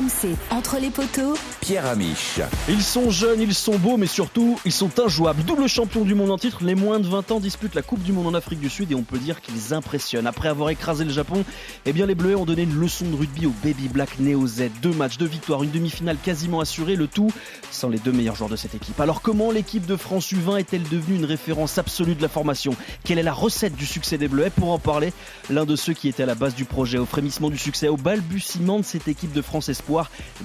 RMC, entre les poteaux, Pierre Amiche. Ils sont jeunes, ils sont beaux, mais surtout, ils sont injouables. Double champion du monde en titre, les moins de 20 ans disputent la Coupe du Monde en Afrique du Sud et on peut dire qu'ils impressionnent. Après avoir écrasé le Japon, eh bien les Bleus ont donné une leçon de rugby au Baby Black Neo Z. Deux matchs, deux victoires, une demi-finale quasiment assurée, le tout sans les deux meilleurs joueurs de cette équipe. Alors comment l'équipe de France U20 est-elle devenue une référence absolue de la formation? Quelle est la recette du succès des Bleus Et pour en parler, l'un de ceux qui était à la base du projet, au frémissement du succès, au balbutiement de cette équipe de France Espoir,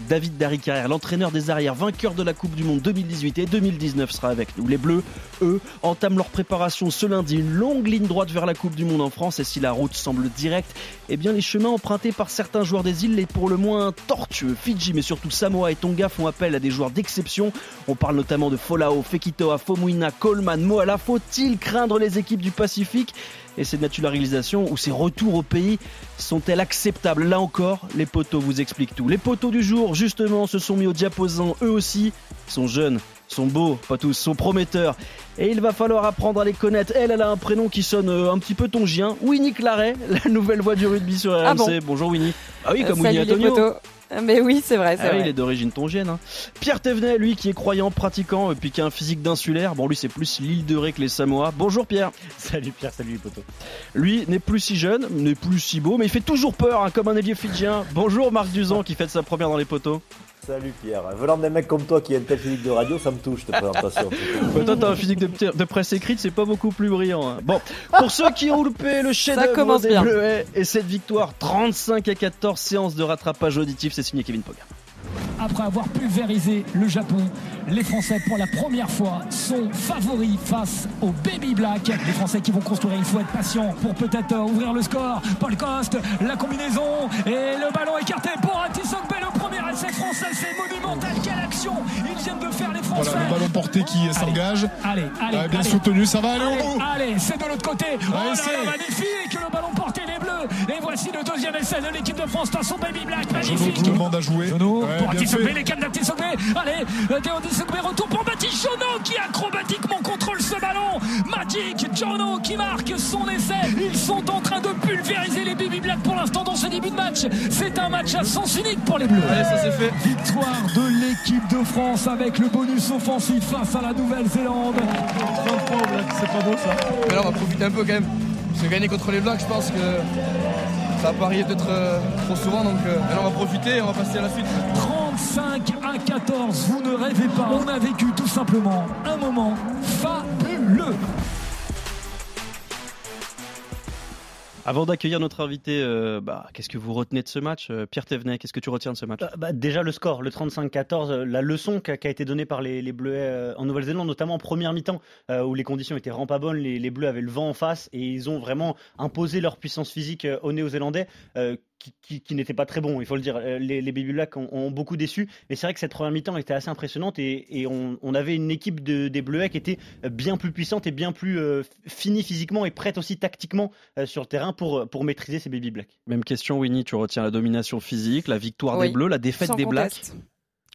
David Darry-Carrière, l'entraîneur des arrières, vainqueur de la Coupe du Monde 2018 et 2019 sera avec nous. Les Bleus, eux, entament leur préparation ce lundi, une longue ligne droite vers la Coupe du Monde en France et si la route semble directe, eh bien les chemins empruntés par certains joueurs des îles les pour le moins tortueux. Fidji mais surtout Samoa et Tonga font appel à des joueurs d'exception. On parle notamment de Folao, Fekitoa, Fomuina, Coleman, Moala. Faut-il craindre les équipes du Pacifique? Et ces naturalisations ou ces retours au pays sont-elles acceptables Là encore, les poteaux vous expliquent tout. Les poteaux du jour, justement, se sont mis au diapason, eux aussi, sont jeunes, sont beaux, pas tous, sont prometteurs. Et il va falloir apprendre à les connaître. Elle, elle a un prénom qui sonne euh, un petit peu tongien. Winnie Claret, la nouvelle voix du rugby sur RMC. Ah bon Bonjour Winnie. Ah oui, Euh, comme Winnie salut les Antonio. Potos. Mais oui, c'est vrai, c'est Ah oui, il vrai. est d'origine tongienne. hein. Pierre Thévenet, lui, qui est croyant, pratiquant, et puis qui a un physique d'insulaire. Bon, lui, c'est plus l'île de Ré que les Samoa. Bonjour Pierre. Salut Pierre, salut les potos. Lui n'est plus si jeune, n'est plus si beau, mais il fait toujours peur, hein, comme un ailier fidjien. Bonjour Marc Duzan, qui fête sa première dans les poteaux. Salut Pierre. Venant d'un mec comme toi qui a une telle physique de radio, ça me touche cette présentation. Bah, toi, t'as un physique de, de presse écrite, c'est pas beaucoup plus brillant. hein. Bon, pour ceux qui ont loupé le chef-d'œuvre commence des. Bleuets et cette victoire 35 à 14 séances de rattrapage auditif, c'est signé Kevin Poga. Après avoir pulvérisé le Japon. Les Français, pour la première fois, sont favoris face aux Baby Black. Les Français qui vont construire, il faut être patient pour peut-être euh, ouvrir le score. Paul Coste, la combinaison et le ballon écarté pour Atisogbe. Le premier essai français, c'est monumental. Quelle action ils viennent de faire les Français. Voilà, le ballon porté qui s'engage. Allez, allez, Ouais, bien allez. soutenu, ça va aller Allez, au bout. allez, c'est de l'autre côté. Oh là là, magnifique, le ballon porté. Et voici le deuxième essai de l'équipe de France face aux Baby Black. Magnifique. tout demande à jouer. Jono Ouais, pour les cannes. Allez, euh, Théo Atisogbe, retour pour Mathis Jono qui acrobatiquement contrôle ce ballon. Magic Jono qui marque son essai. Ils sont en train de pulvériser les Baby Black pour l'instant dans ce début de match. C'est un match à sens unique pour les Bleus. ça c'est fait. Victoire de l'équipe de France avec le bonus offensif face à la Nouvelle-Zélande. C'est pas beau ça. Mais là, on va profiter un peu quand même. Parce que gagner contre les Blacks, je pense que ça va pas peut-être euh, trop souvent. Donc euh, on va profiter et on va passer à la suite. 35 à 14, vous ne rêvez pas. On a vécu tout simplement un moment fabuleux. Avant d'accueillir notre invité, euh, bah, qu'est-ce que vous retenez de ce match Euh, Pierre Thévenet, qu'est-ce que tu retiens de ce match Euh, bah, déjà le score, le 35-14, euh, la leçon qui a, été donnée par les, euh, en Nouvelle-Zélande, notamment en première mi-temps, où les conditions étaient vraiment pas bonnes, les, Bleus avaient le vent en face et ils ont vraiment imposé leur puissance physique aux Néo-Zélandais. Qui, qui, qui n'était pas très bon, il faut le dire. Euh, Les, les Baby Blacks ont, ont beaucoup déçu, mais c'est vrai que cette première mi-temps était assez impressionnante et, et on, on avait une équipe de, des Bleuets qui était bien plus puissante et bien plus euh, finie physiquement et prête aussi tactiquement euh, sur le terrain pour, pour maîtriser ces Baby Blacks. Même question, Winnie, tu retiens la domination physique, la victoire Oui, des Bleus, la défaite Sans des Blacks.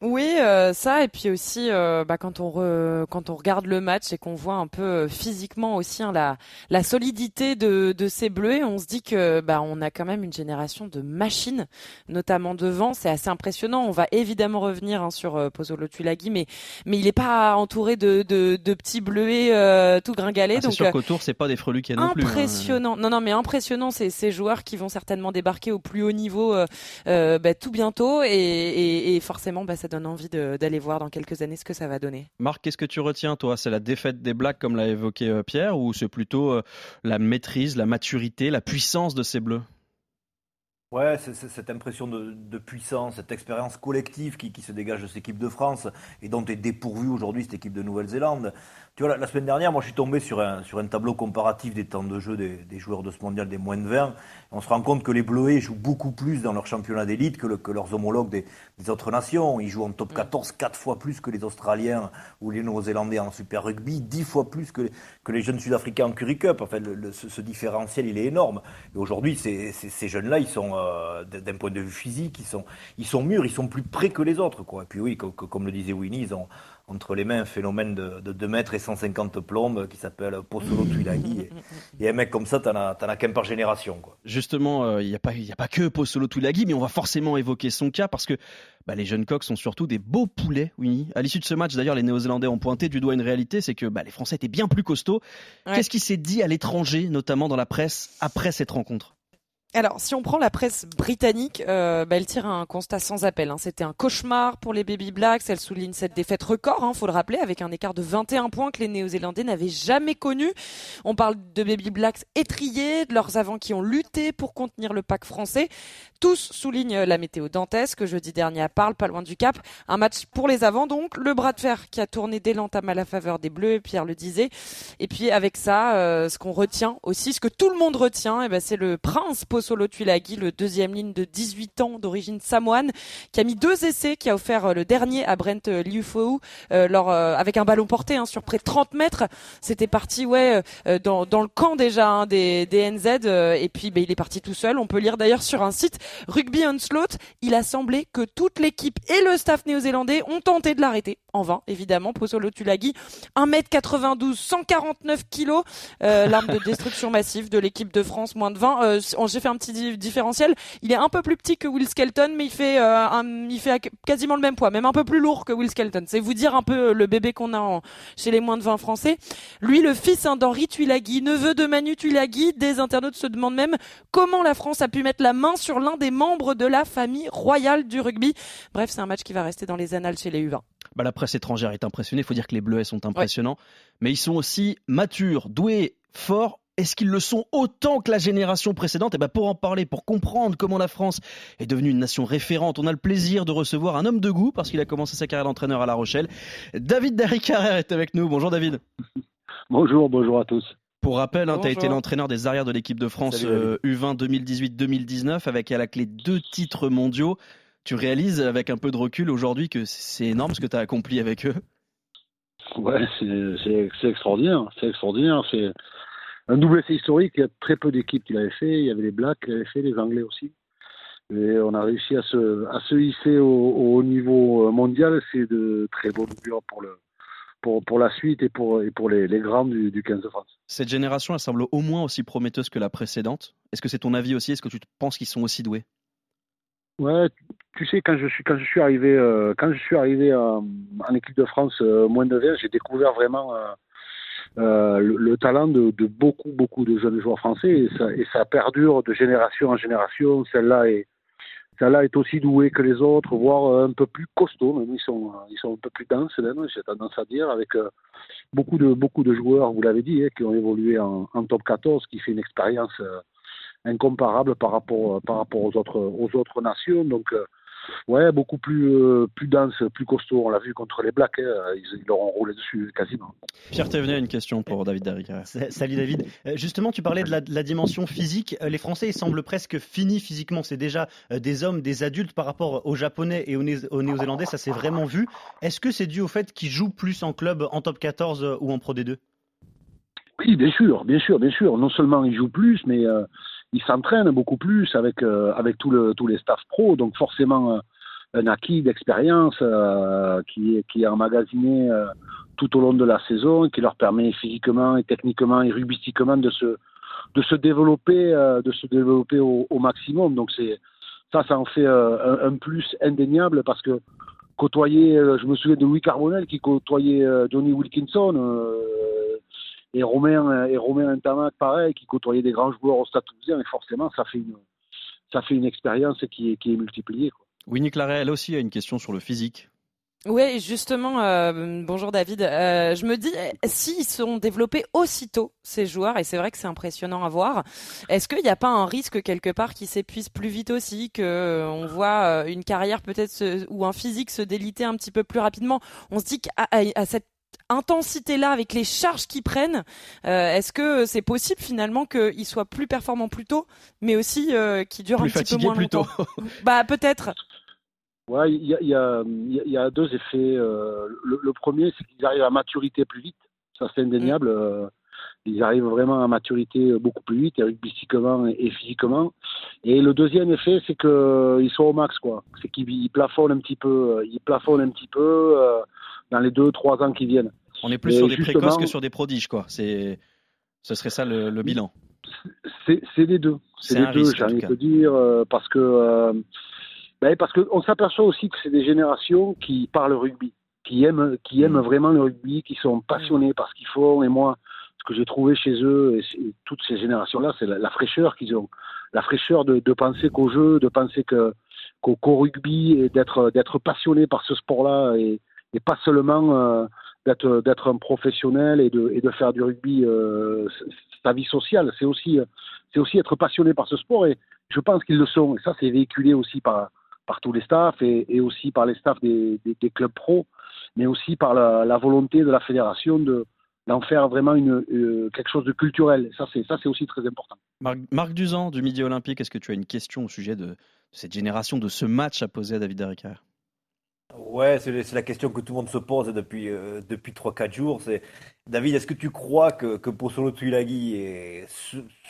Oui, euh, ça, et puis aussi, euh, bah, quand, on re- quand on regarde le match et qu'on voit un peu euh, physiquement aussi hein, la, la solidité de, de ces bleus, on se dit que bah, on a quand même une génération de machines, notamment devant. C'est assez impressionnant. On va évidemment revenir hein, sur euh, Pozzolo Tulagi, mais, mais il n'est pas entouré de, de, de petits bleuets euh, tout gringalés. Ah, donc, sûr euh, qu'autour, c'est pas des freluquets non plus. hein. Impressionnant. Non, non, mais impressionnant, c'est ces joueurs qui vont certainement débarquer au plus haut niveau bah, tout bientôt, et, et, et forcément, bah, ça donne envie d'aller voir dans quelques années ce que ça va donner. Marc, qu'est-ce que tu retiens, toi? C'est la défaite des Blacks, comme l'a évoqué euh, Pierre, ou c'est plutôt euh, la maîtrise, la maturité, la puissance de ces Bleus? Ouais, c'est cette impression de, de puissance, cette expérience collective qui, qui se dégage de cette équipe de France et dont est dépourvue aujourd'hui cette équipe de Nouvelle-Zélande. Tu vois, la, la semaine dernière, moi je suis tombé sur un, sur un tableau comparatif des temps de jeu des, des joueurs de ce mondial des moins de 20. On se rend compte que les Bleuets jouent beaucoup plus dans leur championnat d'élite que, le- que leurs homologues des, des autres nations. Ils jouent en top 14 quatre fois plus que les Australiens ou les Néo-Zélandais en Super Rugby, dix fois plus que, les- que les jeunes Sud-Africains en Curry Cup. Enfin, le- le- ce, ce différentiel, il est énorme. Et aujourd'hui, ces, ces- ces jeunes-là, ils sont, euh, d'un point de vue physique, ils sont, ils sont mûrs, ils sont plus près que les autres. Quoi. Et puis oui, comme le disait Winnie, ils ont, entre les mains un phénomène de, de 2 mètres et 150 plombes qui s'appelle Pozzolo Tuilagi. Et, un mec comme ça, t'en as, as qu'un par génération. Quoi. Justement, il euh, n'y a, pas, a pas que Pozzolo Tuilagi, mais on va forcément évoquer son cas parce que bah, les jeunes coqs sont surtout des beaux poulets, oui. À l'issue de ce match, d'ailleurs, les Néo-Zélandais ont pointé du doigt une réalité, c'est que bah, les Français étaient bien plus costauds. Qu'est-ce qui s'est dit à l'étranger, notamment dans la presse, après cette rencontre? Alors, si on prend la presse britannique, euh, bah, elle tire un constat sans appel. Hein. C'était un cauchemar pour les Baby Blacks. Elle souligne cette défaite record, hein, faut le rappeler, avec un écart de 21 points que les Néo-Zélandais n'avaient jamais connu. On parle de Baby Blacks étriés, de leurs avants qui ont lutté pour contenir le pack français. Tous soulignent la météo dantesque. Jeudi dernier à Parle, pas loin du Cap. Un match pour les avants, donc. Le bras de fer qui a tourné dès l'entame à la faveur des Bleus, Pierre le disait. Et puis, avec ça, euh, ce qu'on retient aussi, ce que tout le monde retient, eh ben, c'est le prince Solo Tuilagi, le deuxième ligne de 18 ans d'origine samoane, qui a mis deux essais, qui a offert euh, le dernier à Brent euh, Liufou, euh, euh, avec un ballon porté hein, sur près de 30 mètres. C'était parti ouais dans, dans le camp déjà hein, des, des NZ et puis ben, il est parti tout seul. On peut lire d'ailleurs sur un site Rugby Onslaught, il a semblé que toute l'équipe et le staff néo-zélandais ont tenté de l'arrêter. En vain, évidemment. Posolo Tulagi, 1m92, 149 kg, l'arme de destruction massive de l'équipe de France, moins de 20. J'ai fait un petit différentiel. Il est un peu plus petit que Will Skelton, mais il fait, euh, un, il fait quasiment le même poids, même un peu plus lourd que Will Skelton. C'est vous dire un peu euh, le bébé qu'on a chez les moins de 20 français. Lui, le fils hein, d'Henri Tuilagi, neveu de Manu Tuilagi, des internautes se demandent même comment la France a pu mettre la main sur l'un des membres de la famille royale du rugby. Bref, c'est un match qui va rester dans les annales chez les U20. Bah, la presse étrangère est impressionnée. Il faut dire que les Bleuets sont impressionnants, mais ils sont aussi matures, doués, forts est-ce qu'ils le sont autant que la génération précédente? Et eh ben pour en parler, pour comprendre comment la France est devenue une nation référente, on a le plaisir de recevoir un homme de goût parce qu'il a commencé sa carrière d'entraîneur à La Rochelle. David Darry-Carrère est avec nous. Bonjour David. Bonjour, bonjour à tous. Pour rappel, hein, tu as été l'entraîneur des arrières de l'équipe de France U20 2018-2019 euh, avec à la clé deux titres mondiaux. Tu réalises avec un peu de recul aujourd'hui que c'est énorme ce que tu as accompli avec eux? Ouais, c'est extraordinaire. C'est extraordinaire. C'est un double essai historique. Il y a très peu d'équipes qui l'avaient fait. Il y avait les Blacks qui l'avaient fait, les Anglais aussi. Et on a réussi à se, à se hisser au, niveau mondial. C'est de très beaux augure pour, le, pour, pour la suite et pour, et pour les, les grands du, du 15 de France. Cette génération, elle semble au moins aussi prometteuse que la précédente. Est-ce que c'est ton avis aussi? Est-ce que tu penses qu'ils sont aussi doués? Ouais, tu sais, quand je suis, quand je suis arrivé, euh, quand je suis arrivé en, équipe de France euh, moins de 20, j'ai découvert vraiment. Euh, euh, le, talent de, de, beaucoup, beaucoup de jeunes joueurs français et ça, et ça perdure de génération en génération. Celle-là est, celle-là est aussi douée que les autres, voire un peu plus costaud. Même ils sont, ils sont un peu plus denses, j'ai tendance à dire, avec euh, beaucoup de, beaucoup de joueurs, vous l'avez dit, hein, qui ont évolué en, en, top 14, qui fait une expérience euh, incomparable par rapport, par rapport aux autres, aux autres nations. Donc, ouais, beaucoup plus, euh, plus dense, plus costaud. On l'a vu contre les Blacks, hein. ils, leur ont roulé dessus quasiment. Pierre Thévenet une question pour David Derrick. Salut David. Euh, justement, tu parlais de la, dimension physique. Euh, les Français, ils semblent presque finis physiquement. C'est déjà des hommes, des adultes par rapport aux Japonais et aux, Néo-Zélandais. Ça s'est vraiment vu. Est-ce que c'est dû au fait qu'ils jouent plus en club, en top 14 ou en Pro D2 Oui, bien sûr, bien sûr, bien sûr. Non seulement ils jouent plus, mais il s'entraîne beaucoup plus avec euh, avec tout le, tous les staff pro, donc forcément euh, un acquis d'expérience euh, qui est qui est emmagasiné tout au long de la saison, qui leur permet physiquement et techniquement et rubistiquement de se de se développer de se développer au, au maximum. Donc c'est ça, ça en fait un, un, plus indéniable parce que côtoyer, je me souviens de Louis Carbonel qui côtoyait Johnny Wilkinson et Romain et Romain Internet pareil qui côtoyait des grands joueurs au Stade Toulousain et forcément ça fait une ça fait une expérience qui est qui est multipliée quoi. Winnie Claret elle aussi a une question sur le physique. Oui, justement, euh, bonjour David. Euh, je me dis, s'ils sont développés aussitôt, ces joueurs, et c'est vrai que c'est impressionnant à voir, est-ce qu'il n'y a pas un risque quelque part qu'ils s'épuisent plus vite aussi, que euh, on voit une carrière peut-être ou un physique se déliter un petit peu plus rapidement? On se dit qu'à à cette intensité-là, avec les charges qu'ils prennent, euh, est-ce que c'est possible finalement qu'ils soient plus performants plus tôt, mais aussi euh, qu'ils durent un petit peu moins plus longtemps Bah peut-être. Ouais, il y a, y, a, y a, deux effets. Euh, le, premier, c'est qu'ils arrivent à maturité plus vite. Ça, c'est indéniable. ils arrivent vraiment à maturité beaucoup plus vite, rugbystiquement et physiquement. Et le deuxième effet, c'est qu'ils sont au max, quoi. C'est qu'ils plafonnent un petit peu, ils plafonnent un petit peu dans les deux, trois ans qui viennent. On est plus sur des précoces que sur des prodiges, quoi. C'est, ce serait ça le, bilan. C'est les deux. C'est les deux, j'ai envie de dire, parce que ben parce qu'on s'aperçoit aussi que c'est des générations qui parlent rugby, qui aiment, qui aiment mm. vraiment le rugby, qui sont passionnés par ce qu'ils font. Et moi, ce que j'ai trouvé chez eux, et toutes ces générations-là, c'est la, fraîcheur qu'ils ont. La fraîcheur de, de penser qu'au jeu, de penser que, qu'au, rugby et d'être, d'être passionné par ce sport-là et, et pas seulement euh, d'être, un professionnel et de, faire du rugby euh, sa vie sociale. C'est aussi, c'est aussi être passionné par ce sport et je pense qu'ils le sont. Et ça, c'est véhiculé aussi par, par tous les staffs et, aussi par les staffs des, clubs pro, mais aussi par la, volonté de la fédération de d'en faire vraiment une, euh, quelque chose de culturel. Ça, c'est ça, c'est aussi très important. Marc, Marc Duzan du Midi Olympique, est-ce que tu as une question au sujet de, cette génération, de ce match à poser à David Derricker Ouais, c'est la question que tout le monde se pose depuis, euh, depuis 3-4 jours. C'est David, est-ce que tu crois que, que Pozzolo Tuilagi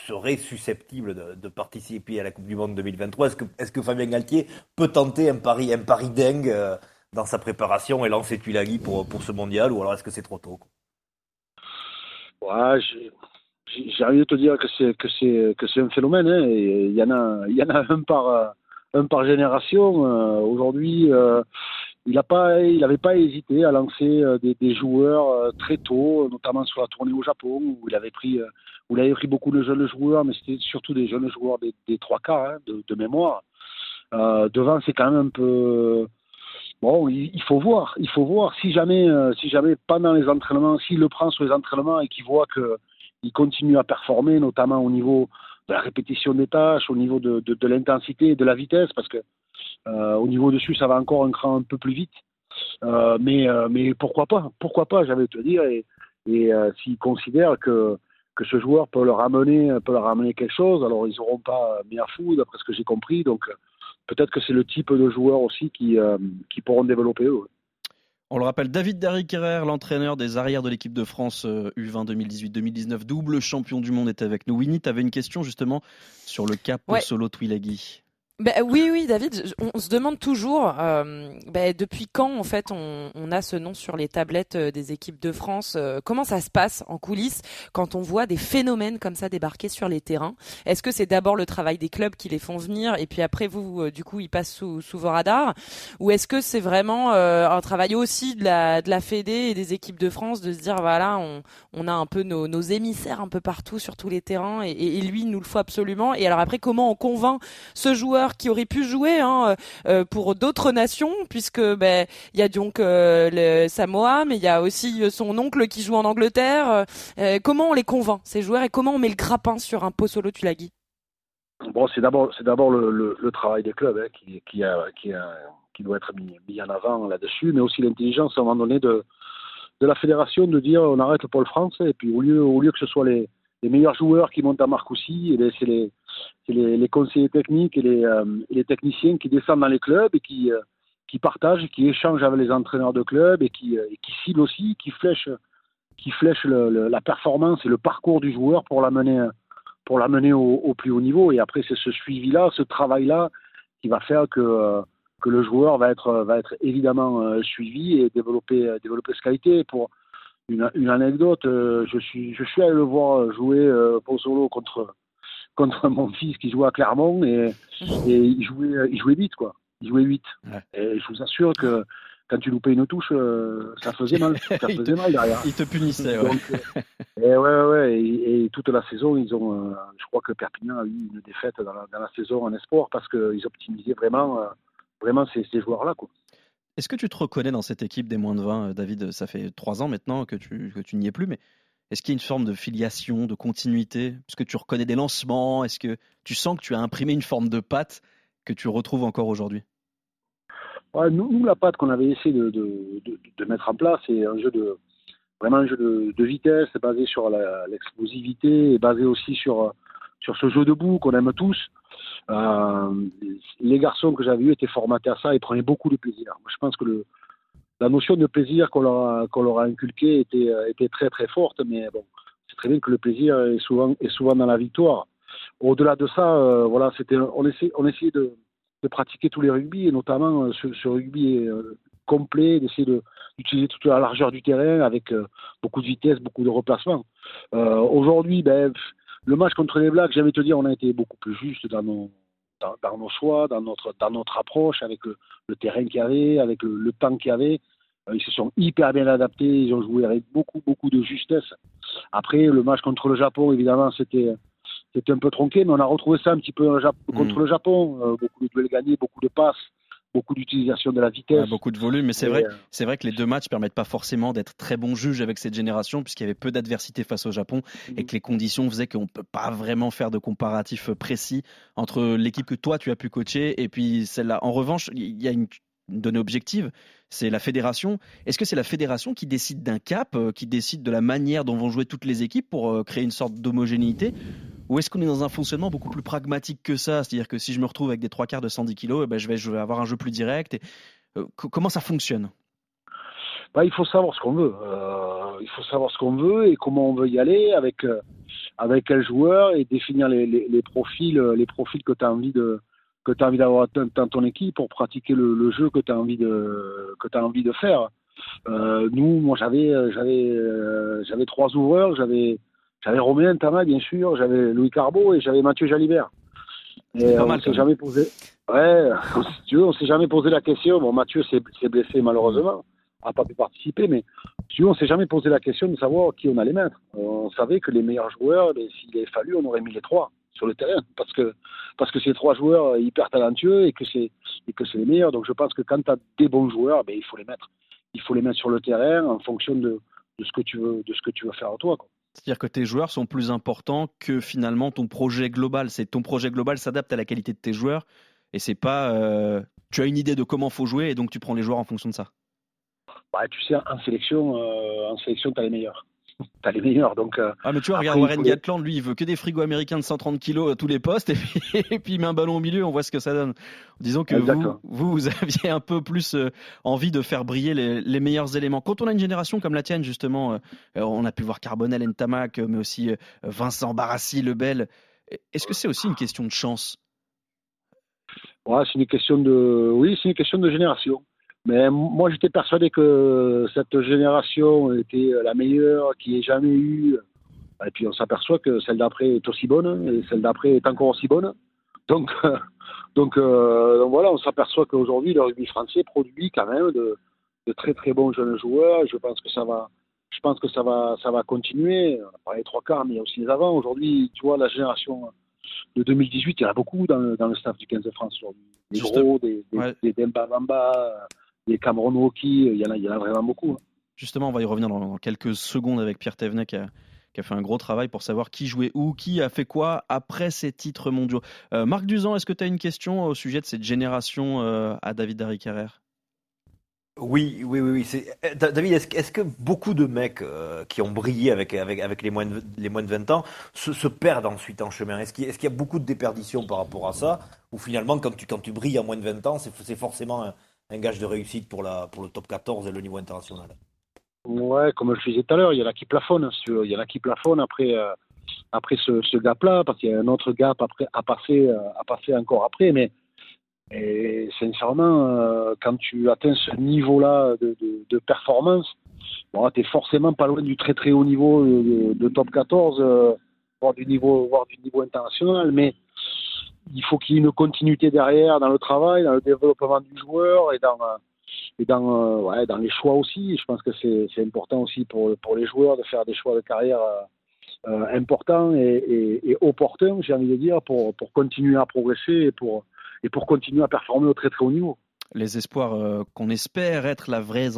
serait susceptible de, participer à la Coupe du Monde 2023 Est-ce que, est que Fabien Galtier peut tenter un pari, un pari dingue euh, dans sa préparation et lancer Tuilagi pour, pour ce mondial ou alors est-ce que c'est trop tôt ouais, J'ai envie de te dire que c'est que c'est que c'est un phénomène. Hein, il y en a il y en a un par un par génération. Euh, aujourd'hui, il n'avait pas hésité à lancer euh, des, joueurs euh, très tôt, notamment sur la tournée au Japon où il avait pris, euh, où il avait pris beaucoup de jeunes joueurs, mais c'était surtout des jeunes joueurs des, des trois quarts hein, de, mémoire. Devant, c'est quand même un peu bon. Il, faut voir, il faut voir si jamais, si jamais pendant les entraînements, s'il le prend sur les entraînements et qu'il voit que il continue à performer, notamment au niveau de la répétition des tâches, au niveau de, de, l'intensité et de la vitesse, parce que au niveau dessus, ça va encore un cran un peu plus vite. Euh, mais, euh, mais pourquoi pas? Pourquoi pas, j'avais te dire. Et, et s'ils considèrent que, que ce joueur peut leur amener, peut leur amener quelque chose, alors ils n'auront pas mis à fou, d'après ce que j'ai compris. Donc peut-être que c'est le type de joueur aussi qui, qui pourront développer eux. On le rappelle, David Derrick-Herrer, l'entraîneur des arrières de l'équipe de France U20 2018-2019, double champion du monde, est avec nous. Winnie, tu avais une question justement sur le cap solo Twilagui. Ben oui, oui, David, on, se demande toujours euh, ben, depuis quand en fait on, on, a ce nom sur les tablettes euh, des équipes de France. Euh, comment ça se passe en coulisses quand on voit des phénomènes comme ça débarquer sur les terrains? Est-ce que c'est d'abord le travail des clubs qui les font venir et puis après vous, du coup, ils passent sous, sous vos radars? Ou est-ce que c'est vraiment un travail aussi de la, de la Fédé et des équipes de France de se dire voilà, on, on a un peu nos, nos, émissaires un peu partout sur tous les terrains et, et, et lui, il nous le faut absolument. Et alors après, comment on convainc ce joueur qui aurait pu jouer hein, euh, pour d'autres nations, puisque ben y a donc euh, le Samoa, mais il y a aussi son oncle qui joue en Angleterre. Euh, comment on les convainc ces joueurs et comment on met le grappin sur un pot solo Tulagi Bon, c'est d'abord c'est d'abord le, travail des clubs hein, qui, qui doit être mis, mis en avant là-dessus, mais aussi l'intelligence à un moment donné de de la fédération de dire on arrête le pôle France et puis au lieu au lieu que ce soit les les meilleurs joueurs qui montent à Marcoussis, et eh c'est les, les, les, conseillers techniques et les, euh, techniciens qui descendent dans les clubs et qui, euh, qui partagent, qui échangent avec les entraîneurs de clubs et qui, euh, qui ciblent aussi, qui flèchent, qui flèchent la performance et le parcours du joueur pour l'amener pour l'amener au, plus haut niveau. Et après, c'est ce suivi-là, ce travail-là qui va faire que, que le joueur va être, va être évidemment suivi et développer, développer sa qualité. Pour, une, anecdote, je suis je suis allé le voir jouer euh, solo contre contre mon fils qui jouait à Clermont et, et il jouait il jouait 8 quoi. Il jouait 8. Et je vous assure que quand tu loupais une touche, euh, ça faisait mal. Ça faisait mal derrière. Il te punissait, ouais. Euh, et ouais, ouais, et, toute la saison, ils ont, euh, je crois que Perpignan a eu une défaite dans la, dans la saison en espoir parce qu'ils optimisaient vraiment, vraiment ces, ces joueurs-là, quoi. Est-ce que tu te reconnais dans cette équipe des moins de 20, David? Ça fait trois ans maintenant que tu, que tu n'y es plus, mais est-ce qu'il y a une forme de filiation, de continuité? Est-ce que tu reconnais des lancements? Est-ce que tu sens que tu as imprimé une forme de patte que tu retrouves encore aujourd'hui? Nous, la patte qu'on avait essayé de, mettre en place, c'est un jeu de vraiment un jeu de, vitesse, basé sur l'explosivité et basé aussi sur, sur ce jeu debout qu'on aime tous. Euh, les garçons que j'avais eus étaient formatés à ça et prenaient beaucoup de plaisir. je pense que le, la notion de plaisir qu'on leur, a, qu'on leur a inculquée était, très très forte, mais bon, c'est très bien que le plaisir est souvent, dans la victoire. Au-delà de ça, euh, voilà, c'était, on, essayait de, pratiquer tous les rugby, et notamment euh, ce, rugby euh, complet, d'essayer de, d'utiliser toute la largeur du terrain avec beaucoup de vitesse, beaucoup de replacements. aujourd'hui, ben, le match contre les Blacks, j'avais te dire, on a été beaucoup plus juste dans nos, dans, dans nos choix, dans notre, dans notre approche, avec le, le terrain qu'il y avait, avec le, le temps qu'il y avait. Ils se sont hyper bien adaptés, ils ont joué avec beaucoup, beaucoup de justesse. Après, le match contre le Japon, évidemment, c'était c'était un peu tronqué, mais on a retrouvé ça un petit peu contre mm. le Japon. Euh, beaucoup de duels gagnés, beaucoup de passes, beaucoup d'utilisation de la vitesse. beaucoup de volume, mais c'est vrai, euh, c'est vrai que les deux matchs permettent pas forcément d'être très bons juges avec cette génération, puisqu'il y avait peu d'adversité face au Japon et que les conditions faisaient qu'on peut pas vraiment faire de comparatif précis entre l'équipe que toi tu as pu coacher et puis celle-là. En revanche, il y a une donnée objective, c'est la fédération. Est-ce que c'est la fédération qui décide d'un cap, euh, qui décide de la manière dont vont jouer toutes les équipes pour créer une sorte d'homogénéité? Ou est-ce qu'on est dans un fonctionnement beaucoup plus pragmatique que ça? C'est-à-dire que si je me retrouve avec des trois quarts de 110 kilos, eh ben je, vais, avoir un jeu plus direct. Euh, comment ça fonctionne? Bah, il faut savoir ce qu'on veut. Euh, il faut savoir ce qu'on veut et comment on veut y aller avec euh, avec quel joueur et définir les profils les profils que tu as envie de que tu as envie d'avoir dans ton équipe pour pratiquer le, le jeu que tu as envie de que tu as envie de faire. Euh, nous, moi j'avais j'avais j'avais trois ouvreurs, j'avais j'avais Romain Tama, bien sûr, j'avais Louis Carbo et j'avais Mathieu Jalibert. Et on s'est jamais posé. Ouais, tu veux, on s'est jamais posé la question. Bon, Mathieu s'est blessé malheureusement, n'a pas pu participer, mais tu veux, on s'est jamais posé la question de savoir qui on allait mettre. On savait que les meilleurs joueurs, s'il avait fallu, on aurait mis les trois sur le terrain, parce que parce que c'est trois joueurs hyper talentueux et que c'est et que c'est les meilleurs. Donc je pense que quand tu as des bons joueurs, ben, il faut les mettre. Il faut les mettre sur le terrain en fonction de, de ce que tu veux de ce que tu veux faire à toi. Quoi. C'est-à-dire que tes joueurs sont plus importants que finalement ton projet global. C'est ton projet global s'adapte à la qualité de tes joueurs et c'est pas euh, tu as une idée de comment faut jouer et donc tu prends les joueurs en fonction de ça. Bah, tu sais, en sélection, euh, en sélection, tu as les meilleurs t'as les meilleurs. Donc, euh, ah, mais tu vois, regarde Warren Gatland, lui, il veut que des frigos américains de 130 kilos à tous les postes, et puis, et puis il met un ballon au milieu, on voit ce que ça donne. Disons que vous, vous, aviez un peu plus euh, envie de faire briller les, les, meilleurs éléments. Quand on a une génération comme la tienne, justement, euh, on a pu voir Carbonel, Ntamak, mais aussi Vincent Barassi, Lebel. Est-ce que c'est aussi une question de chance? Ouais, c'est une question de, oui, c'est une question de génération. Mais moi, j'étais persuadé que cette génération était la meilleure qu'il ait jamais eu. Et puis, on s'aperçoit que celle d'après est aussi bonne et celle d'après est encore aussi bonne. Donc, donc, euh, donc voilà, on s'aperçoit qu'aujourd'hui, le rugby français produit quand même de, de, très très bons jeunes joueurs. Je pense que ça va, je pense que ça va, ça va continuer. On a parlé trois quarts, mais il y a aussi les avant. Aujourd'hui, tu vois, la génération de 2018, il y en a beaucoup dans le, dans le staff du 15 de France aujourd'hui. Des gros, des, des, ouais. des Demba Bamba, les Cameron Woki, il y, en a, il y en a vraiment beaucoup. Hein. Justement, on va y revenir dans, quelques secondes avec Pierre Thévenet qui a, qui a, fait un gros travail pour savoir qui jouait où, qui a fait quoi après ces titres mondiaux. Euh, Marc Duzan, est-ce que tu as une question au sujet de cette génération euh, à David Darry oui, oui, oui, oui. Eh, David, est-ce que beaucoup de mecs euh, qui ont brillé avec, avec, avec les, moins de, les moins de 20 ans se, se perdent ensuite en chemin? Est-ce qu'il y, y, a beaucoup de déperditions par rapport à ça? Ou finalement, quand tu, quand tu brilles à moins de 20 ans, c'est forcément un, un gage de réussite pour, le top 14 et le niveau international. Ouais, comme je disais tout à l'heure, il y en a qui plafonnent. Il y en a qui plafonnent après, euh, après ce, gap-là, parce qu'il y a un autre gap à, passer, euh, à passer encore après. Mais sincèrement, euh, quand tu atteins ce niveau-là de, performance, bon, tu es forcément pas loin du très très haut niveau de, top 14, euh, voire, du niveau, voire du niveau international. Il faut qu'il y ait une continuité derrière dans le travail, dans le développement du joueur et dans, euh, dans les choix aussi. Je pense que c'est important aussi pour, les joueurs de faire des choix de carrière euh, euh, importants et, et, opportuns, j'ai envie de dire, pour, continuer à progresser et pour, continuer à performer au très très haut niveau les espoirs euh, qu'on espère être la vraie,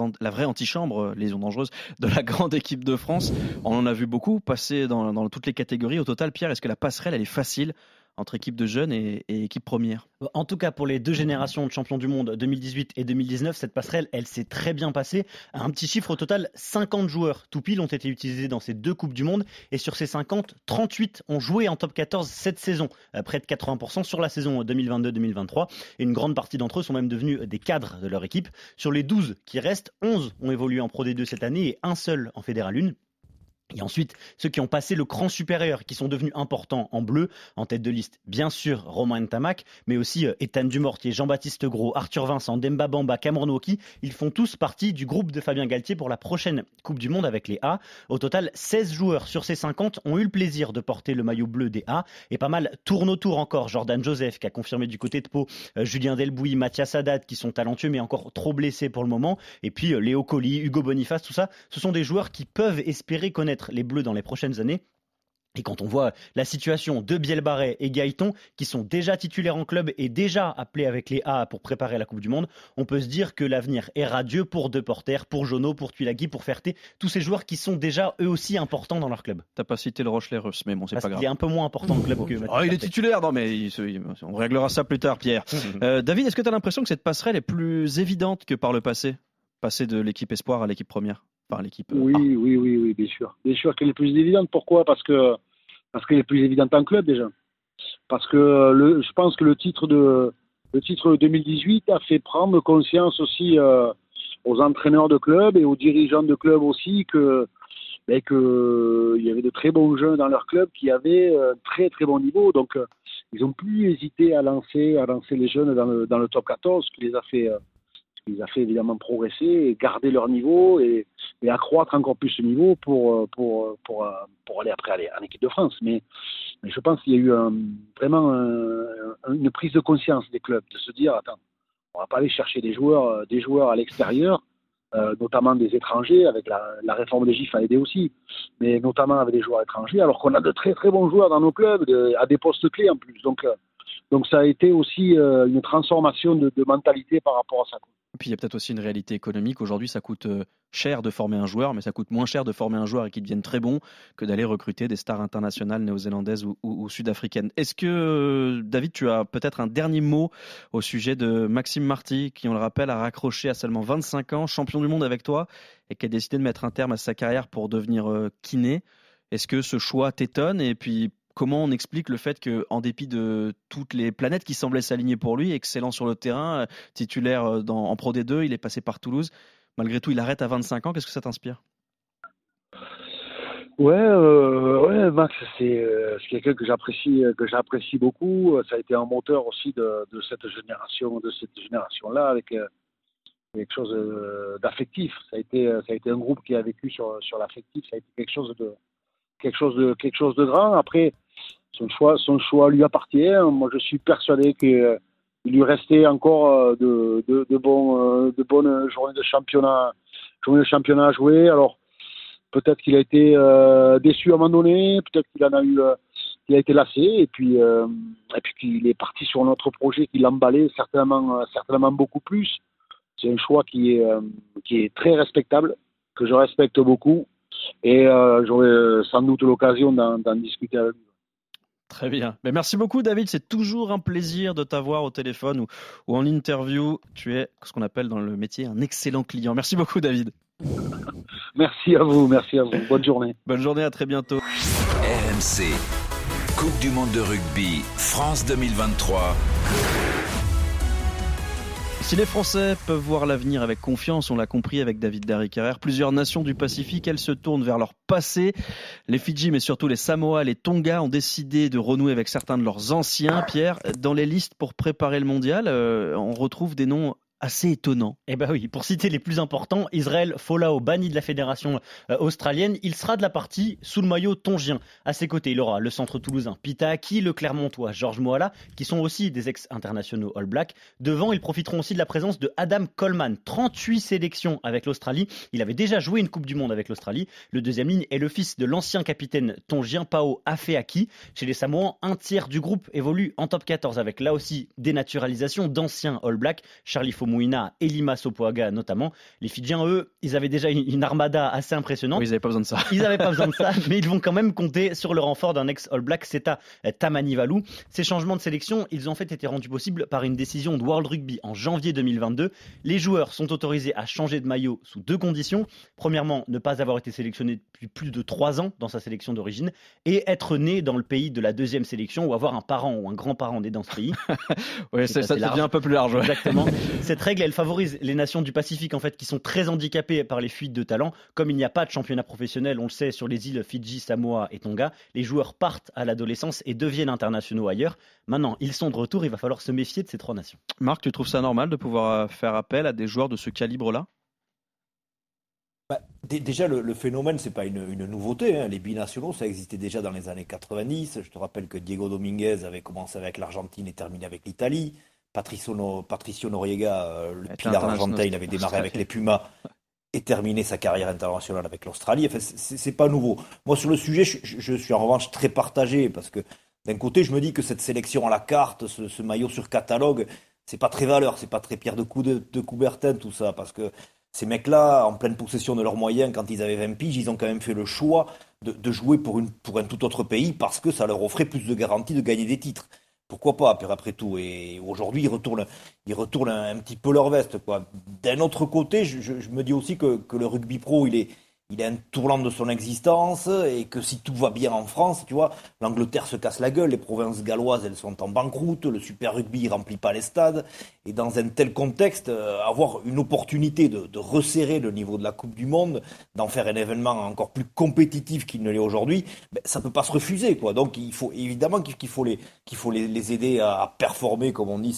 antichambre, lésion dangereuse, de la grande équipe de France. On en a vu beaucoup passer dans, dans toutes les catégories. Au total, Pierre, est-ce que la passerelle, elle est facile entre équipe de jeunes et, équipe première. En tout cas, pour les deux générations de champions du monde 2018 et 2019, cette passerelle, elle s'est très bien passée. Un petit chiffre au total, 50 joueurs tout pile ont été utilisés dans ces deux Coupes du Monde. Et sur ces 50, 38 ont joué en top 14 cette saison, euh, près de 80% sur la saison 2022-2023. Et une grande partie d'entre eux sont même devenus des cadres de leur équipe. Sur les 12 qui restent, 11 ont évolué en Pro D2 cette année et un seul en Fédéral 1. Et ensuite, ceux qui ont passé le cran supérieur, qui sont devenus importants en bleu, en tête de liste, bien sûr, Romain Ntamak, mais aussi euh, Ethan Dumortier, Jean-Baptiste Gros, Arthur Vincent, Demba Bamba, Cameron Woki. Ils font tous partie du groupe de Fabien Galtier pour la prochaine Coupe du Monde avec les A. Au total, 16 joueurs sur ces 50 ont eu le plaisir de porter le maillot bleu des A. Et pas mal tourne autour encore. Jordan Joseph, qui a confirmé du côté de Pau, euh, Julien Delbouy, Mathias Haddad, qui sont talentueux, mais encore trop blessés pour le moment. Et puis euh, Léo Colli, Hugo Boniface, tout ça. Ce sont des joueurs qui peuvent espérer connaître les bleus dans les prochaines années. Et quand on voit la situation de Bielbarret et Gaëton, qui sont déjà titulaires en club et déjà appelés avec les A pour préparer la Coupe du Monde, on peut se dire que l'avenir est radieux pour Deporter, pour Jono, pour Tuilagi, pour Ferté, tous ces joueurs qui sont déjà eux aussi importants dans leur club. T'as pas cité le Rochelet russe, mais bon, c'est pas grave. Il est un peu moins important en club que oh, Il est titulaire, non, mais on réglera ça plus tard, Pierre. euh, David, est-ce que tu as l'impression que cette passerelle est plus évidente que par le passé? Passer de l'équipe espoir à l'équipe première? Par l'équipe Oui, oui, oui, oui, bien sûr. Bien sûr qu'elle est plus évidente. Pourquoi? Parce que parce qu'elle est plus évidente en club déjà. Parce que le, je pense que le titre de le titre 2018 a fait prendre conscience aussi euh, aux entraîneurs de club et aux dirigeants de club aussi que ben, que il y avait de très bons jeunes dans leur club qui avaient un très très bon niveau. Donc euh, ils ont plus hésité à lancer à lancer les jeunes dans le, dans le top 14, ce qui les a fait euh, les a fait évidemment progresser et garder leur niveau et, accroître encore plus ce niveau pour, pour, pour, pour aller après aller en équipe de France. Mais, je pense qu'il y a eu vraiment un, une prise de conscience des clubs de se dire attends, on va pas aller chercher des joueurs, à l'extérieur, euh, notamment des étrangers. Avec la, réforme des GIF a aidé aussi, mais notamment avec des joueurs étrangers, alors qu'on a de très très bons joueurs dans nos clubs à des postes clés en plus. Donc ça a été aussi euh, une transformation de, mentalité par rapport à ça. Puis il y a peut-être aussi une réalité économique. Aujourd'hui, ça coûte euh, cher de former un joueur, mais ça coûte moins cher de former un joueur et qu'il devienne très bon que d'aller recruter des stars internationales néo-zélandaises ou, ou, sud-africaines. Est-ce que, euh, David, tu as peut-être un dernier mot au sujet de Maxime Marty, qui, on le rappelle, a raccroché à seulement 25 ans, champion du monde avec toi, et qui a décidé de mettre un terme à sa carrière pour devenir kiné? Est-ce que ce choix t'étonne? Et puis, comment on explique le fait qu'en dépit de toutes les planètes qui semblaient s'aligner pour lui, excellent sur le terrain, titulaire dans, en Pro D2, il est passé par Toulouse, malgré tout il arrête à 25 ans, qu'est-ce que ça t'inspire? Ouais, euh, ouais, Max, c'est euh, quelqu'un que j'apprécie, que j'apprécie beaucoup. Ça a été un moteur aussi de, cette génération, de cette génération-là, avec euh, quelque chose d'affectif. Ça a été, ça a été un groupe qui a vécu sur sur l'affectif. Ça a été quelque chose de quelque chose de quelque chose de grand. Après, son choix, son choix lui appartient. Moi, je suis persuadé qu'il lui restait encore de, de, de, bons, de bonnes journées de championnat, de championnat à jouer. Alors, peut-être qu'il a été euh, déçu à un moment donné, peut-être qu'il en a eu, euh, il a été lassé, et puis, euh, et puis qu'il est parti sur notre projet qui l'emballait certainement, certainement beaucoup plus. C'est un choix qui est, qui est très respectable, que je respecte beaucoup, et j'aurai sans doute l'occasion d'en discuter avec lui. Très bien. Mais merci beaucoup, David. C'est toujours un plaisir de t'avoir au téléphone ou, ou, en interview. Tu es ce qu'on appelle dans le métier un excellent client. Merci beaucoup, David. Merci à vous. Merci à vous. Bonne journée. Bonne journée. À très bientôt. RMC. Coupe du monde de rugby. France 2023. Si les Français peuvent voir l'avenir avec confiance, on l'a compris avec David Derrick plusieurs nations du Pacifique, elles se tournent vers leur passé. Les Fidji, mais surtout les Samoa, les Tonga ont décidé de renouer avec certains de leurs anciens. Pierre, dans les listes pour préparer le mondial, euh, on retrouve des noms assez étonnant. Eh ben oui, pour citer les plus importants, Israël Folao, banni de la fédération euh, australienne, il sera de la partie sous le maillot tongien. À ses côtés, il aura le centre toulousain Pita Aki, le Clermontois Georges Moala, qui sont aussi des ex-internationaux All Black. Devant, ils profiteront aussi de la présence de Adam Coleman, 38 sélections avec l'Australie. Il avait déjà joué une Coupe du Monde avec l'Australie. Le deuxième ligne est le fils de l'ancien capitaine tongien Pao Afeaki. Chez les Samoans, un tiers du groupe évolue en top 14 avec là aussi dénaturalisation d'anciens All Black. Charlie Fomu Mouina et Lima Sopoaga notamment. Les Fidjiens, eux, ils avaient déjà une, armada assez impressionnante. Oui, ils n'avaient pas besoin de ça. Ils n'avaient pas besoin de ça, mais ils vont quand même compter sur le renfort d'un ex-All Black, Seta Tamanivalu. Ces changements de sélection, ils ont en fait été rendus possibles par une décision de World Rugby en janvier 2022. Les joueurs sont autorisés à changer de maillot sous deux conditions. Premièrement, ne pas avoir été sélectionné depuis plus de trois ans dans sa sélection d'origine et être né dans le pays de la deuxième sélection ou avoir un parent ou un grand-parent né dans ce pays. oui, ça, ça devient un peu plus large. Exactement. cette règle, elle favorise les nations du Pacifique en fait qui sont très handicapées par les fuites de talent. Comme il n'y a pas de championnat professionnel, on le sait, sur les îles Fidji, Samoa et Tonga, les joueurs partent à l'adolescence et deviennent internationaux ailleurs. Maintenant, ils sont de retour, il va falloir se méfier de ces trois nations. Marc, tu trouves ça normal de pouvoir faire appel à des joueurs de ce calibre-là? Bah, déjà, le, phénomène, c'est pas une, nouveauté. Hein. Les binationaux, ça existait déjà dans les années 90. Je te rappelle que Diego Dominguez avait commencé avec l'Argentine et terminé avec l'Italie. Patricio, Patricio Noriega, euh, le pilar argentin, il avait démarré avec les Pumas et terminé sa carrière internationale avec l'Australie. Enfin, c'est pas nouveau. Moi, sur le sujet, je, suis en revanche très partagé parce que d'un côté, je me dis que cette sélection à la carte, ce, maillot sur catalogue, c'est pas très valeur, c'est pas très Pierre de, de Coubertin, tout ça, parce que ces mecs-là, en pleine possession de leurs moyens, quand ils avaient 20 piges, ils ont quand même fait le choix de, jouer pour, une, pour un tout autre pays parce que ça leur offrait plus de garanties de gagner des titres. Pourquoi pas, après tout Et aujourd'hui, ils retournent, ils retournent un, petit peu leur veste. D'un autre côté, je, me dis aussi que, que le rugby pro, il est, il est un tournant de son existence et que si tout va bien en France, tu vois, l'Angleterre se casse la gueule, les provinces galloises elles sont en banqueroute, le super rugby remplit pas les stades et dans un tel contexte, euh, avoir une opportunité de, resserrer le niveau de la Coupe du Monde, d'en faire un événement encore plus compétitif qu'il ne l'est aujourd'hui, ben, ça peut pas se refuser. Donc il faut évidemment qu'il faut les qu'il faut aider à, performer comme on dit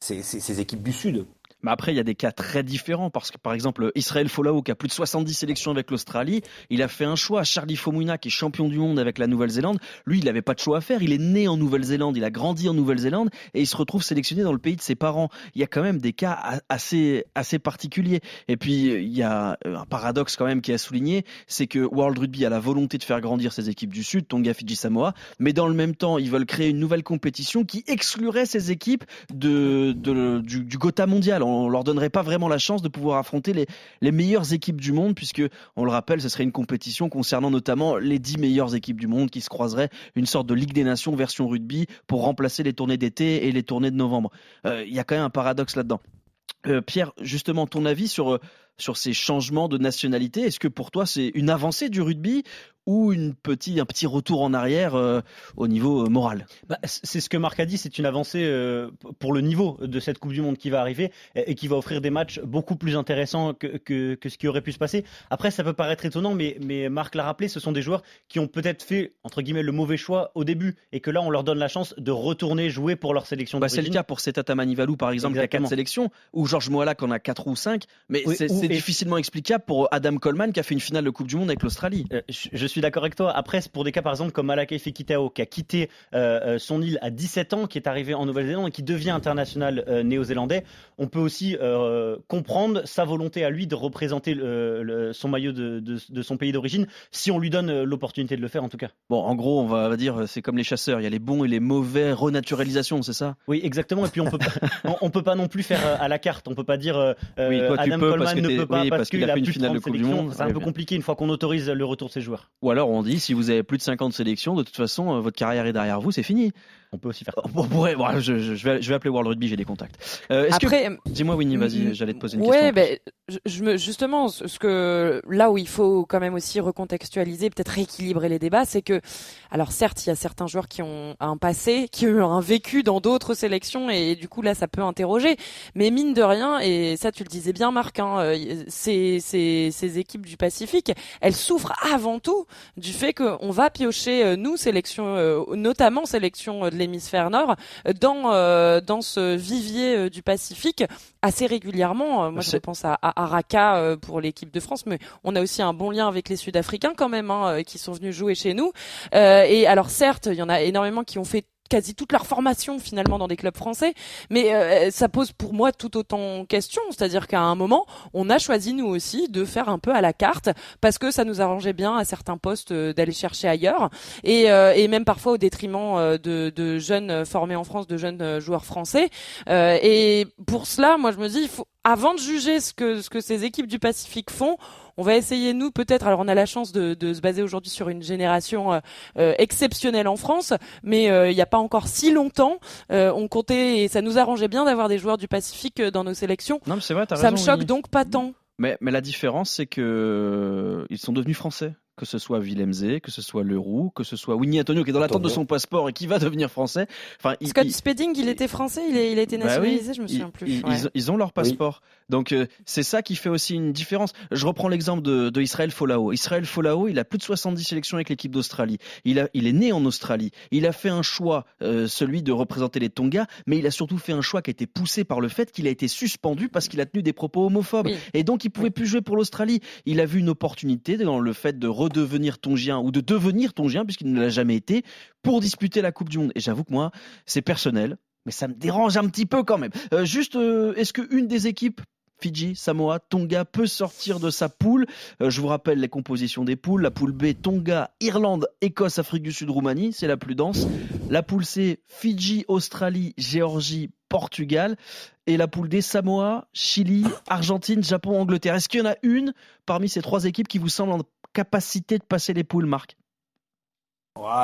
ces équipes du Sud. Mais après, il y a des cas très différents parce que, par exemple, Israël Folau, qui a plus de 70 sélections avec l'Australie, il a fait un choix. Charlie Fomuna, qui est champion du monde avec la Nouvelle-Zélande, lui, il n'avait pas de choix à faire. Il est né en Nouvelle-Zélande, il a grandi en Nouvelle-Zélande et il se retrouve sélectionné dans le pays de ses parents. Il y a quand même des cas assez, assez particuliers. Et puis, il y a un paradoxe quand même qui est souligné, c'est que World Rugby a la volonté de faire grandir ses équipes du Sud, Tonga, Fidji, Samoa, mais dans le même temps, ils veulent créer une nouvelle compétition qui exclurait ces équipes de, du, du Gotha mondial on leur donnerait pas vraiment la chance de pouvoir affronter les, les meilleures équipes du monde, puisque, on le rappelle, ce serait une compétition concernant notamment les dix meilleures équipes du monde qui se croiseraient, une sorte de Ligue des Nations version rugby pour remplacer les tournées d'été et les tournées de novembre. Euh, il y a quand même un paradoxe là-dedans. Euh, Pierre, justement, ton avis sur, euh, sur ces changements de nationalité, est-ce que pour toi c'est une avancée du rugby ou une petit, un petit retour en arrière euh, au niveau euh, moral? Bah, C'est ce que Marc a dit, c'est une avancée euh, pour le niveau de cette Coupe du Monde qui va arriver et, qui va offrir des matchs beaucoup plus intéressants que, que, que, ce qui aurait pu se passer. Après, ça peut paraître étonnant, mais, mais Marc l'a rappelé, ce sont des joueurs qui ont peut-être fait, entre guillemets, le mauvais choix au début et que là, on leur donne la chance de retourner jouer pour leur sélection. Bah, c'est le cas pour Setata Manivalou, par exemple, qui a 4 sélections, ou Georges Moala, qui en a 4 ou 5, mais c'est difficilement explicable pour Adam Coleman, qui a fait une finale de Coupe du Monde avec l'Australie. je suis d'accord avec toi. Après, pour des cas par exemple comme Malakai Fekitao, qui a quitté euh, euh, son île à 17 ans, qui est arrivé en Nouvelle-Zélande et qui devient international euh, néo-zélandais, on peut aussi comprendre sa volonté à lui de représenter son maillot de, son pays d'origine, si on lui donne l'opportunité de le faire en tout cas. Bon, en gros, on va dire, c'est comme les chasseurs, il y a les bons et les mauvais renaturalisations, c'est ça? Oui, exactement. Et puis on peut pas, on, peut pas non plus faire à la carte. On peut pas dire Adam Coleman ne peut pas parce, qu'il a, plus une finale de Coupe du Monde. C'est un peu compliqué une fois qu'on autorise le retour de ses joueurs. Ou alors on dit si vous avez plus de 50 sélections, de toute façon, euh, votre carrière est derrière vous, c'est fini. On peut aussi faire ça. On pourrait, je, vais, je vais appeler World Rugby, j'ai des contacts. Euh, Après, dis-moi Winnie, vas-y, j'allais te poser une ouais, question. Ben, je, me, justement, ce que là où il faut quand même aussi recontextualiser, peut-être rééquilibrer les débats, c'est que, alors certes, il y a certains joueurs qui ont un passé, qui ont un vécu dans d'autres sélections, et, du coup là, ça peut interroger. Mais mine de rien, et ça tu le disais bien, Marc, hein, euh, ces, ces, ces équipes du Pacifique, elles souffrent avant tout du fait qu'on va piocher euh, nous sélection, notamment sélection l'hémisphère nord dans euh, dans ce vivier euh, du Pacifique assez régulièrement. Euh, moi, je pense à, à Araka pour l'équipe de France, mais on a aussi un bon lien avec les Sud-Africains quand même, hein, qui sont venus jouer chez nous. et alors certes, il y en a énormément qui ont fait quasi toute leur formation finalement dans des clubs français, mais euh, ça pose pour moi tout autant question, c'est-à-dire qu'à un moment, on a choisi nous aussi de faire un peu à la carte parce que ça nous arrangeait bien à certains postes euh, d'aller chercher ailleurs. Et, euh, même parfois au détriment de, de, jeunes formés en France, de jeunes joueurs français. et pour cela, moi je me dis, il faut avant de juger ce que ce que ces équipes du Pacifique font, on va essayer nous peut-être. Alors on a la chance de, de se baser aujourd'hui sur une génération euh, euh exceptionnelle en France, mais euh, il n'y a pas encore si longtemps, euh, on comptait et ça nous arrangeait bien d'avoir des joueurs du Pacifique dans nos sélections. Non, mais c'est vrai, ça me choque donc pas tant. Mais, mais la différence, c'est que ils sont devenus français que ce soit Villemzé, que ce soit Leroux, que ce soit Winnie Antonio qui est dans l'attente de son passeport et qui va devenir français. Enfin, Scott il, Spedding, il était français, il, a été bah nationalisé, je me souviens plus. Ils, ont leur passeport. Donc euh, c'est ça qui fait aussi une différence. Je reprends l'exemple de, de, Israël Folao. Israël Folao, il a plus de 70 sélections avec l'équipe d'Australie. Il, a, il est né en Australie. Il a fait un choix, euh, celui de représenter les Tonga, mais il a surtout fait un choix qui a été poussé par le fait qu'il a été suspendu parce qu'il a tenu des propos homophobes. Et donc il pouvait plus jouer pour l'Australie. Il a vu une opportunité dans le fait de redevenir tongien ou de devenir tongien puisqu'il ne l'a jamais été pour disputer la Coupe du Monde. Et j'avoue que moi, c'est personnel mais ça me dérange un petit peu quand même. Euh, juste, est-ce qu'une des équipes Fidji, Samoa, Tonga peut sortir de sa poule? Euh, je vous rappelle les compositions des poules. La poule B, Tonga, Irlande, Écosse, Afrique du Sud, Roumanie, c'est la plus dense. La poule C, Fidji, Australie, Géorgie, Portugal. Et la poule D, Samoa, Chili, Argentine, Japon, Angleterre. Est-ce qu'il y en a une parmi ces trois équipes qui vous semble capacité de passer les poules, Marc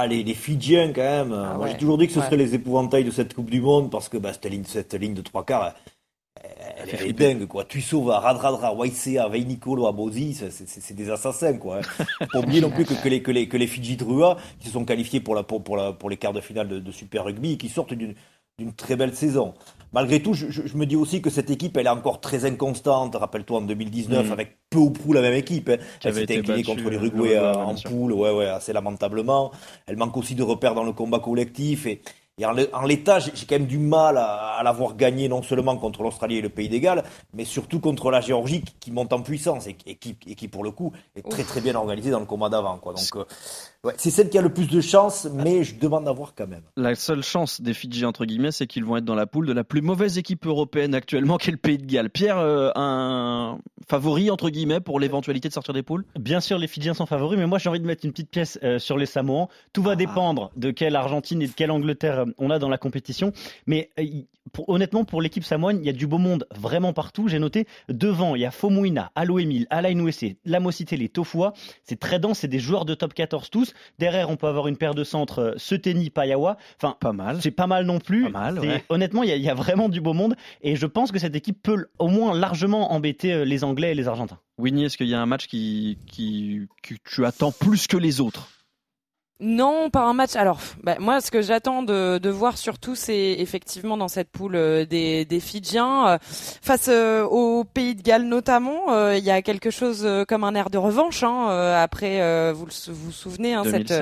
les, Fidjiens quand même. Ah Moi j'ai toujours dit que ce serait les épouvantails de cette Coupe du Monde parce que bah, cette, ligne, cette ligne de trois quarts, elle, est dingue, quoi. Tussova, Radradra, Waisea, Veinicolo, Abozi, c'est des assassins, quoi. Hein. Faut pas oublier non plus que, que, les, que, les, que les Fidji Drua, qui se sont qualifiés pour, la, pour, pour, la, pour les quarts de finale de, Super Rugby, et qui sortent d'une d'une très belle saison. Malgré tout, je, je, me dis aussi que cette équipe, elle est encore très inconstante. Rappelle-toi en 2019, mm. avec peu ou prou la même équipe. Hein. Elle s'était inclinée contre l'Uruguay euh, en poule, ouais, ouais, assez lamentablement. Elle manque aussi de repères dans le combat collectif. Et, et en l'état, j'ai quand même du mal à, l'avoir gagné non seulement contre l'Australie et le Pays d'égal, mais surtout contre la Géorgie qui, monte en puissance et, qui, et qui, pour le coup, est très très bien organisée dans le combat d'avant. Donc, euh, c'est celle qui a le plus de chance, mais je demande à voir quand même. La seule chance des Fidji, entre guillemets, c'est qu'ils vont être dans la poule de la plus mauvaise équipe européenne actuellement, qui est le Pays de Galles. Pierre, euh, un favori, entre guillemets, pour l'éventualité de sortir des poules? Bien sûr, les Fidjiens sont favoris, mais moi j'ai envie de mettre une petite pièce euh, sur les Samoans. Tout va ah. dépendre de quelle Argentine et de quelle Angleterre euh, on a dans la compétition. Mais honnêtement, pour l'équipe samoane, il y a du beau monde vraiment partout. J'ai noté devant, il y a Fomuina, Alo Emile, Alain Ouessé, Lamosité, les Tofua. C'est très dense, c'est des joueurs de top 14 tous. Derrière, on peut avoir une paire de centres euh, Seteni, Payawa. Enfin, pas mal. C'est pas mal non plus. Pas mal, Honnêtement, il y, a vraiment du beau monde. Et je pense que cette équipe peut au moins largement embêter euh, les Anglais et les Argentins. Winnie, est-ce qu'il y a un match qui, qui, que tu attends plus que les autres? Non, pas un match. Alors, bah, moi, ce que j'attends de, de, voir surtout, c'est effectivement dans cette poule euh, des, des Fidjiens, euh, face euh, au Pays de Galles notamment, il y a quelque chose comme un air de revanche. Hein, après, vous vous, vous souvenez, hein, cette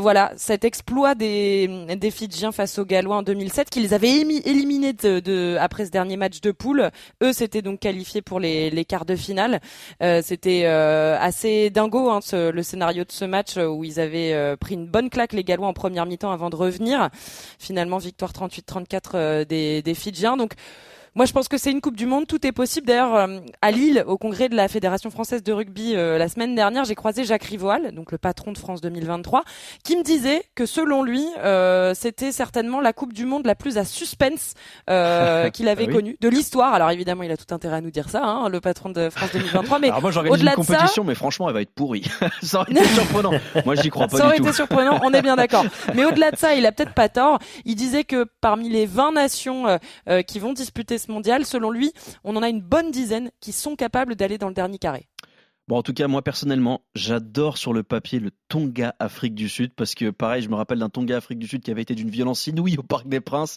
voilà cet exploit des, des Fidjiens face aux Gallois en 2007 qu'ils avaient éliminé de, de, après ce dernier match de poule. Eux s'étaient donc qualifiés pour les, les quarts de finale. Euh, C'était euh, assez dingo hein, ce, le scénario de ce match où ils avaient euh, pris une bonne claque les Gallois en première mi-temps avant de revenir. Finalement victoire 38-34 euh, des, des Fidjiens. Donc moi, je pense que c'est une Coupe du Monde, tout est possible. D'ailleurs, euh, à Lille, au congrès de la Fédération française de rugby euh, la semaine dernière, j'ai croisé Jacques Rivoal, donc le patron de France 2023, qui me disait que selon lui, euh, c'était certainement la Coupe du Monde la plus à suspense qu'il avait ah connue de l'histoire. Alors évidemment, il a tout intérêt à nous dire ça, hein, le patron de France 2023. Mais Alors moi, j'organise une compétition, mais franchement, elle va être pourrie. ça aurait été surprenant. Moi, j'y crois pas ça aurait été surprenant. On est bien d'accord. Mais au-delà de ça, il a peut-être pas tort. Il disait que parmi les 20 nations qui vont disputer mondial, selon lui, on en a une bonne dizaine qui sont capables d'aller dans le dernier carré. Bon, en tout cas, moi personnellement, j'adore sur le papier le Tonga Afrique du Sud parce que, pareil, je me rappelle d'un Tonga Afrique du Sud qui avait été d'une violence inouïe au Parc des Princes.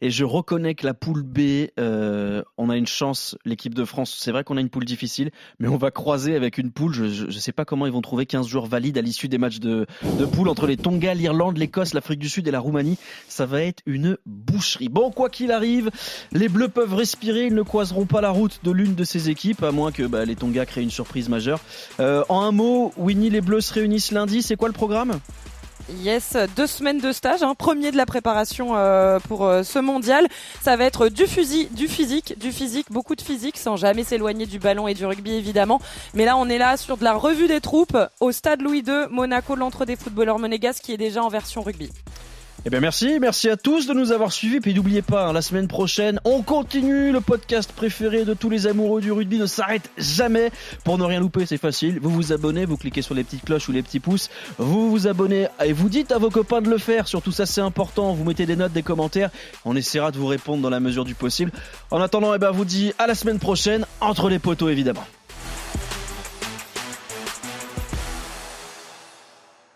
Et je reconnais que la poule B, euh, on a une chance, l'équipe de France. C'est vrai qu'on a une poule difficile, mais on va croiser avec une poule. Je ne sais pas comment ils vont trouver 15 joueurs valides à l'issue des matchs de, de poule entre les Tonga, l'Irlande, l'Écosse, l'Afrique du Sud et la Roumanie. Ça va être une boucherie. Bon, quoi qu'il arrive, les Bleus peuvent respirer. Ils ne croiseront pas la route de l'une de ces équipes, à moins que bah, les Tonga créent une surprise majeure euh, en un mot, Winnie, les Bleus se réunissent lundi. C'est quoi le programme Yes, deux semaines de stage, hein, premier de la préparation euh, pour euh, ce mondial. Ça va être du fusil, du physique, du physique, beaucoup de physique, sans jamais s'éloigner du ballon et du rugby évidemment. Mais là, on est là sur de la revue des troupes au Stade Louis II, Monaco, l'entre des footballeurs monégasques, qui est déjà en version rugby. Eh bien merci, merci à tous de nous avoir suivis. Puis n'oubliez pas, hein, la semaine prochaine, on continue. Le podcast préféré de tous les amoureux du rugby ne s'arrête jamais. Pour ne rien louper, c'est facile. Vous vous abonnez, vous cliquez sur les petites cloches ou les petits pouces. Vous vous abonnez et vous dites à vos copains de le faire. Surtout ça, c'est important. Vous mettez des notes, des commentaires. On essaiera de vous répondre dans la mesure du possible. En attendant, eh ben, vous dis à la semaine prochaine, entre les poteaux évidemment.